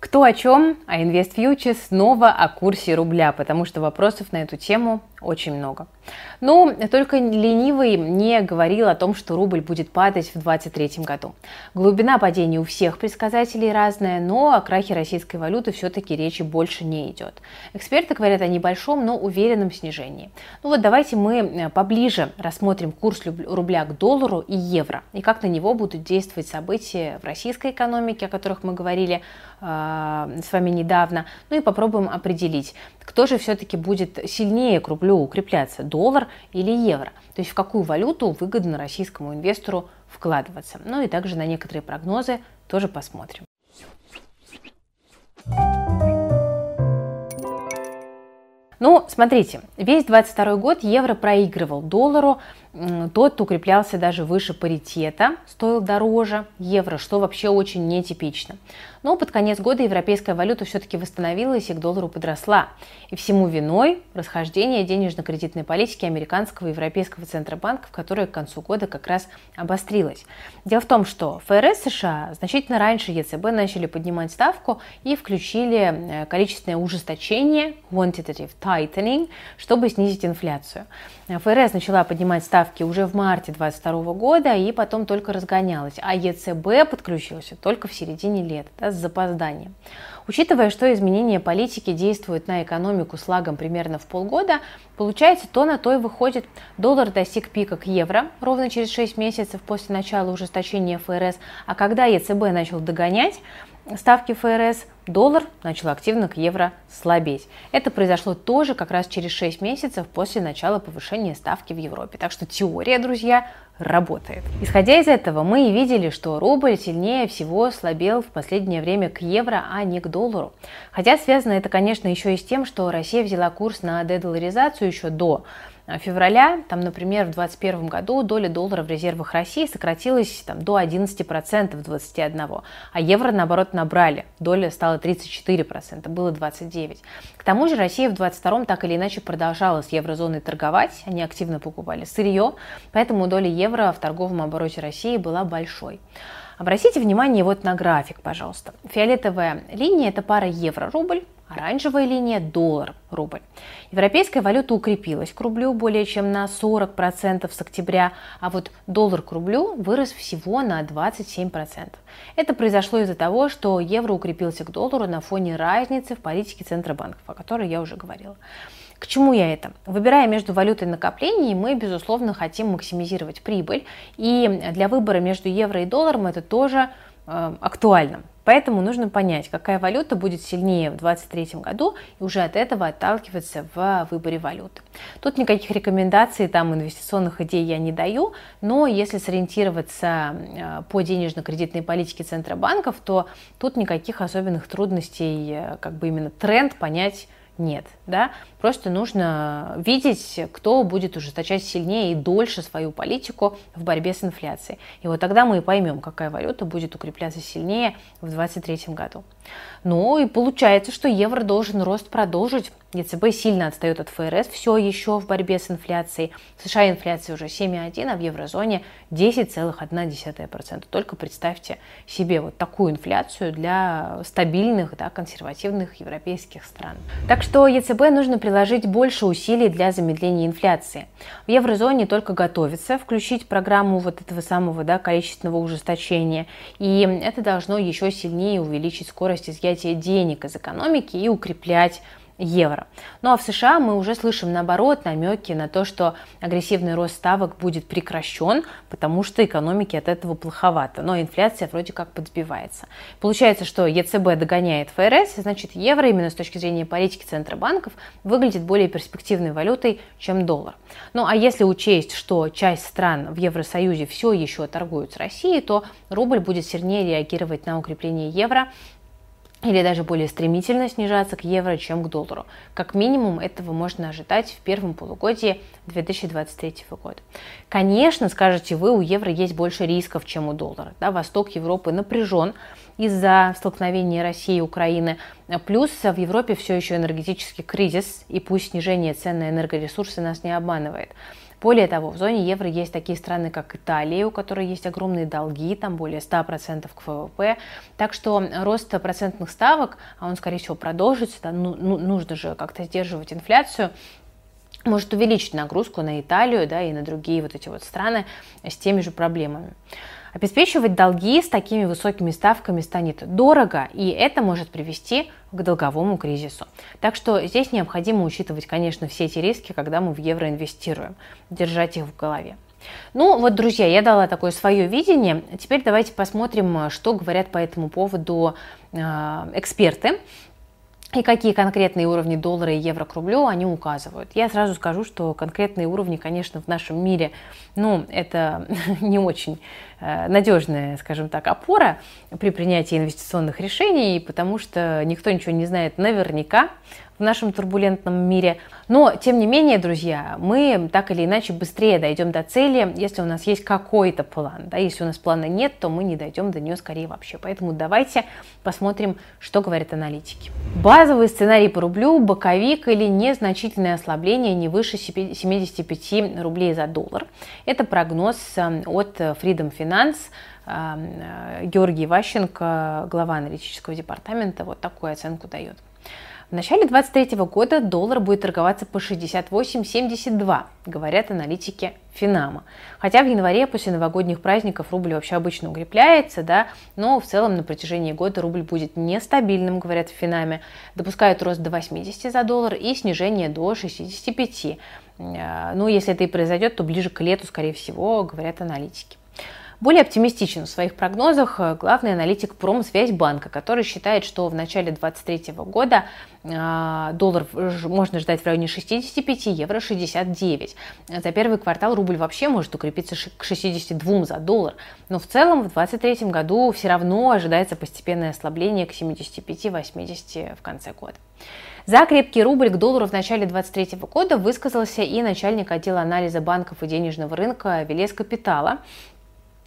Кто о чем, а InvestFuture снова о курсе рубля, потому что вопросов на эту тему очень много. Но только ленивый не говорил о том, что рубль будет падать в 2023 году. Глубина падения у всех предсказателей разная, но о крахе российской валюты все-таки речи больше не идет. Эксперты говорят о небольшом, но уверенном снижении. Ну вот давайте мы э, поближе рассмотрим курс рубля к доллару и евро, и как на него будут действовать события в российской экономике, о которых мы говорили э, с вами недавно, ну и попробуем определить, кто же все-таки будет сильнее к рублю укрепляться, доллар или евро. То есть в какую валюту выгодно российскому инвестору вкладываться. Ну и также на некоторые прогнозы тоже посмотрим. Ну, смотрите, весь 22 год евро проигрывал доллару, тот укреплялся даже выше паритета, стоил дороже евро, что вообще очень нетипично. Но под конец года европейская валюта все-таки восстановилась и к доллару подросла. И всему виной расхождение денежно-кредитной политики американского и европейского центробанков, которая к концу года как раз обострилась. Дело в том, что ФРС США значительно раньше ЕЦБ начали поднимать ставку и включили э, количественное ужесточение, quantitative tightening, чтобы снизить инфляцию. ФРС начала поднимать ставки уже в марте 2022 года и потом только разгонялась, а ЕЦБ подключился только в середине лета с запозданием. Учитывая, что изменения политики действуют на экономику с лагом примерно в полгода, получается то на то и выходит. Доллар достиг пика к евро ровно через 6 месяцев после начала ужесточения ФРС, а когда ЕЦБ начал догонять, ставки ФРС, доллар начал активно к евро слабеть. Это произошло тоже как раз через 6 месяцев после начала повышения ставки в Европе. Так что теория, друзья, работает. Исходя из этого, мы и видели, что рубль сильнее всего слабел в последнее время к евро, а не к доллару. Хотя связано это, конечно, еще и с тем, что Россия взяла курс на дедоларизацию еще до февраля, там, например, в 2021 году доля доллара в резервах России сократилась там, до 11% 21, а евро, наоборот, набрали. Доля стала 34%, было 29%. К тому же Россия в 2022 так или иначе продолжала с еврозоной торговать, они активно покупали сырье, поэтому доля евро в торговом обороте России была большой. Обратите внимание вот на график, пожалуйста. Фиолетовая линия – это пара евро-рубль, Оранжевая линия – доллар-рубль. Европейская валюта укрепилась к рублю более чем на 40% с октября, а вот доллар к рублю вырос всего на 27%. Это произошло из-за того, что евро укрепился к доллару на фоне разницы в политике Центробанков, о которой я уже говорила. К чему я это? Выбирая между валютой накоплений, мы, безусловно, хотим максимизировать прибыль. И для выбора между евро и долларом это тоже э, актуально. Поэтому нужно понять, какая валюта будет сильнее в 2023 году и уже от этого отталкиваться в выборе валюты. Тут никаких рекомендаций, там инвестиционных идей я не даю, но если сориентироваться э, по денежно-кредитной политике Центробанков, то тут никаких особенных трудностей, э, как бы именно тренд понять нет, да, просто нужно видеть, кто будет ужесточать сильнее и дольше свою политику в борьбе с инфляцией. И вот тогда мы и поймем, какая валюта будет укрепляться сильнее в 2023 году. Ну и получается, что евро должен рост продолжить. ЕЦБ сильно отстает от ФРС все еще в борьбе с инфляцией. В США инфляция уже 7,1, а в еврозоне 10,1%. Только представьте себе вот такую инфляцию для стабильных, да, консервативных европейских стран. Так что ЕЦБ нужно приложить больше усилий для замедления инфляции. В еврозоне только готовится включить программу вот этого самого да, количественного ужесточения. И это должно еще сильнее увеличить скорость изъятия денег из экономики и укреплять евро. Ну а в США мы уже слышим наоборот намеки на то, что агрессивный рост ставок будет прекращен, потому что экономике от этого плоховато, но инфляция вроде как подсбивается. Получается, что ЕЦБ догоняет ФРС, значит евро именно с точки зрения политики Центробанков выглядит более перспективной валютой, чем доллар. Ну а если учесть, что часть стран в Евросоюзе все еще торгуют с Россией, то рубль будет сильнее реагировать на укрепление евро, или даже более стремительно снижаться к евро, чем к доллару. Как минимум этого можно ожидать в первом полугодии 2023 года. Конечно, скажете вы, у евро есть больше рисков, чем у доллара. Да, Восток Европы напряжен из-за столкновения России и Украины. Плюс в Европе все еще энергетический кризис, и пусть снижение цен на энергоресурсы нас не обманывает. Более того, в зоне евро есть такие страны, как Италия, у которой есть огромные долги, там более 100% к ВВП. Так что рост процентных ставок, а он, скорее всего, продолжится, да, ну, ну, нужно же как-то сдерживать инфляцию, может увеличить нагрузку на Италию да, и на другие вот эти вот страны с теми же проблемами. Обеспечивать долги с такими высокими ставками станет дорого, и это может привести к долговому кризису. Так что здесь необходимо учитывать, конечно, все эти риски, когда мы в евро инвестируем, держать их в голове. Ну вот, друзья, я дала такое свое видение. Теперь давайте посмотрим, что говорят по этому поводу э, эксперты и какие конкретные уровни доллара и евро к рублю они указывают. Я сразу скажу, что конкретные уровни, конечно, в нашем мире, ну, это не очень э, надежная, скажем так, опора при принятии инвестиционных решений, потому что никто ничего не знает наверняка в нашем турбулентном мире. Но, тем не менее, друзья, мы так или иначе быстрее дойдем до цели, если у нас есть какой-то план. Да? Если у нас плана нет, то мы не дойдем до нее скорее вообще. Поэтому давайте посмотрим, что говорят аналитики. Базовый сценарий по рублю, боковик или незначительное ослабление не выше 75 рублей за доллар. Это прогноз э, от Freedom Finance. Э, Георгий Ващенко, глава аналитического департамента, вот такую оценку дает. В начале 2023 года доллар будет торговаться по 68,72, говорят аналитики Финама. Хотя в январе после новогодних праздников рубль вообще обычно укрепляется, да, но в целом на протяжении года рубль будет нестабильным, говорят в Финаме. Допускают рост до 80 за доллар и снижение до 65. Э, ну, если это и произойдет, то ближе к лету, скорее всего, говорят аналитики. Более оптимистичен в своих прогнозах э, главный аналитик Промсвязьбанка, который считает, что в начале 2023 года э, доллар можно ждать в районе 65, евро 69. За первый квартал рубль вообще может укрепиться к 62 за доллар. Но в целом в 2023 году все равно ожидается постепенное ослабление к 75-80 в конце года. За крепкий рубль к доллару в начале 2023 года высказался и начальник отдела анализа банков и денежного рынка Велес Капитала,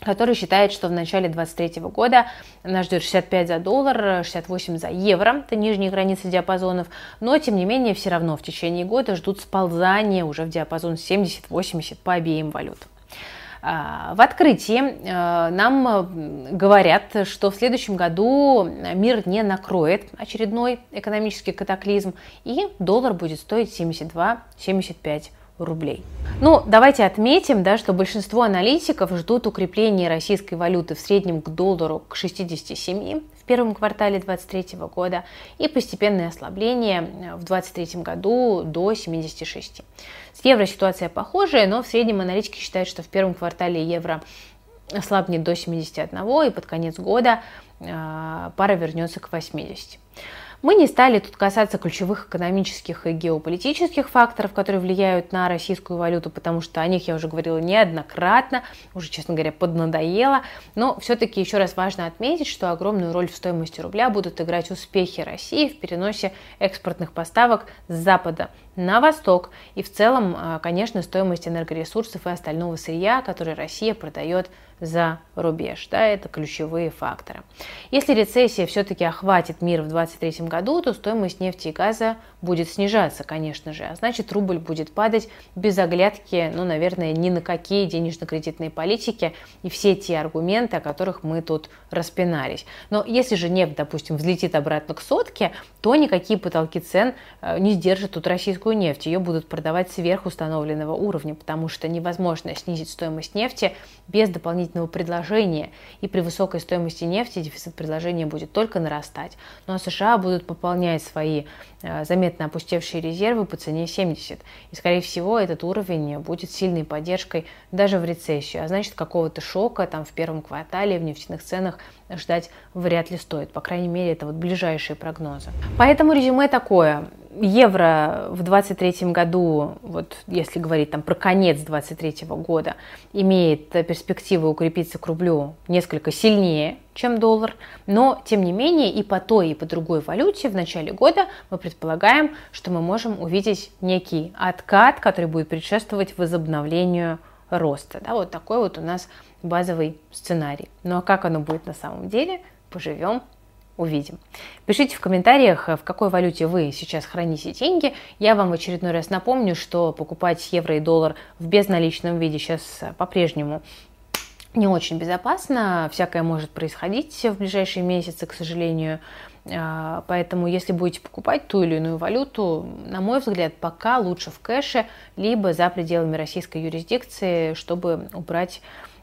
который считает, что в начале 2023 года нас ждет 65 за доллар, 68 за евро, это нижние границы диапазонов, но тем не менее все равно в течение года ждут сползания уже в диапазон 70-80 по обеим валютам. А, в открытии э, нам говорят, что в следующем году мир не накроет очередной экономический катаклизм, и доллар будет стоить 72-75 рублей. Ну, давайте отметим, да, что большинство аналитиков ждут укрепления российской валюты в среднем к доллару к 67 в первом квартале 2023 года и постепенное ослабление в 2023 году до 76. С евро ситуация похожая, но в среднем аналитики считают, что в первом квартале евро ослабнет до 71 и под конец года э, пара вернется к 80. Мы не стали тут касаться ключевых экономических и геополитических факторов, которые влияют на российскую валюту, потому что о них я уже говорила неоднократно, уже, честно говоря, поднадоело. Но все-таки еще раз важно отметить, что огромную роль в стоимости рубля будут играть успехи России в переносе экспортных поставок с Запада на восток и в целом, а, конечно, стоимость энергоресурсов и остального сырья, который Россия продает за рубеж. Да, это ключевые факторы. Если рецессия все-таки охватит мир в 2023 году, то стоимость нефти и газа будет снижаться, конечно же, а значит рубль будет падать без оглядки, ну, наверное, ни на какие денежно-кредитные политики и все те аргументы, о которых мы тут распинались. Но если же нефть, допустим, взлетит обратно к сотке, то никакие потолки цен э, не сдержат тут российскую нефть. Ее будут продавать сверх установленного уровня, потому что невозможно снизить стоимость нефти без дополнительного предложения. И при высокой стоимости нефти дефицит предложения будет только нарастать. Ну а США будут пополнять свои э, заметно опустевшие резервы по цене 70. И, скорее всего, этот уровень будет сильной поддержкой даже в рецессию. А значит, какого-то шока там в первом квартале в нефтяных ценах ждать вряд ли стоит. По крайней мере, это вот ближайшие прогнозы. Поэтому резюме такое. Евро в 2023 году, вот если говорить там про конец 2023 года, имеет перспективу укрепиться к рублю несколько сильнее, чем доллар, но тем не менее и по той, и по другой валюте в начале года мы предполагаем, что мы можем увидеть некий откат, который будет предшествовать возобновлению роста. Да, вот такой вот у нас базовый сценарий. Ну а как оно будет на самом деле, поживем, увидим. Пишите в комментариях, в какой валюте вы сейчас храните деньги. Я вам в очередной раз напомню, что покупать евро и доллар в безналичном виде сейчас по-прежнему не очень безопасно. Всякое может происходить в ближайшие месяцы, к сожалению. А, поэтому, если будете покупать ту или иную валюту, на мой взгляд, пока лучше в кэше, либо за пределами российской юрисдикции, чтобы убрать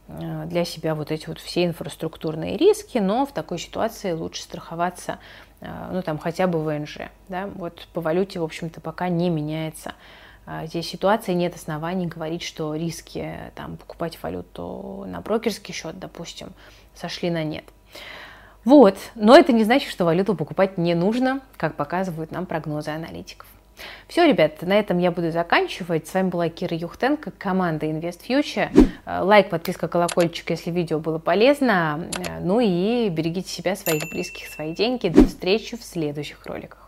а, для себя вот эти вот все инфраструктурные риски, но в такой ситуации лучше страховаться, а, ну там хотя бы ВНЖ, да, вот по валюте, в общем-то, пока не меняется здесь ситуация, нет оснований говорить, что риски там покупать валюту на брокерский счет, допустим, сошли на нет. Вот, но это не значит, что валюту покупать не нужно, как показывают нам прогнозы аналитиков. Все, ребят, на этом я буду заканчивать. С вами была Кира Юхтенко, команда Invest Future. Э, лайк, подписка, колокольчик, если видео было полезно. Э, ну и берегите себя, своих близких, свои деньги. До встречи в следующих роликах.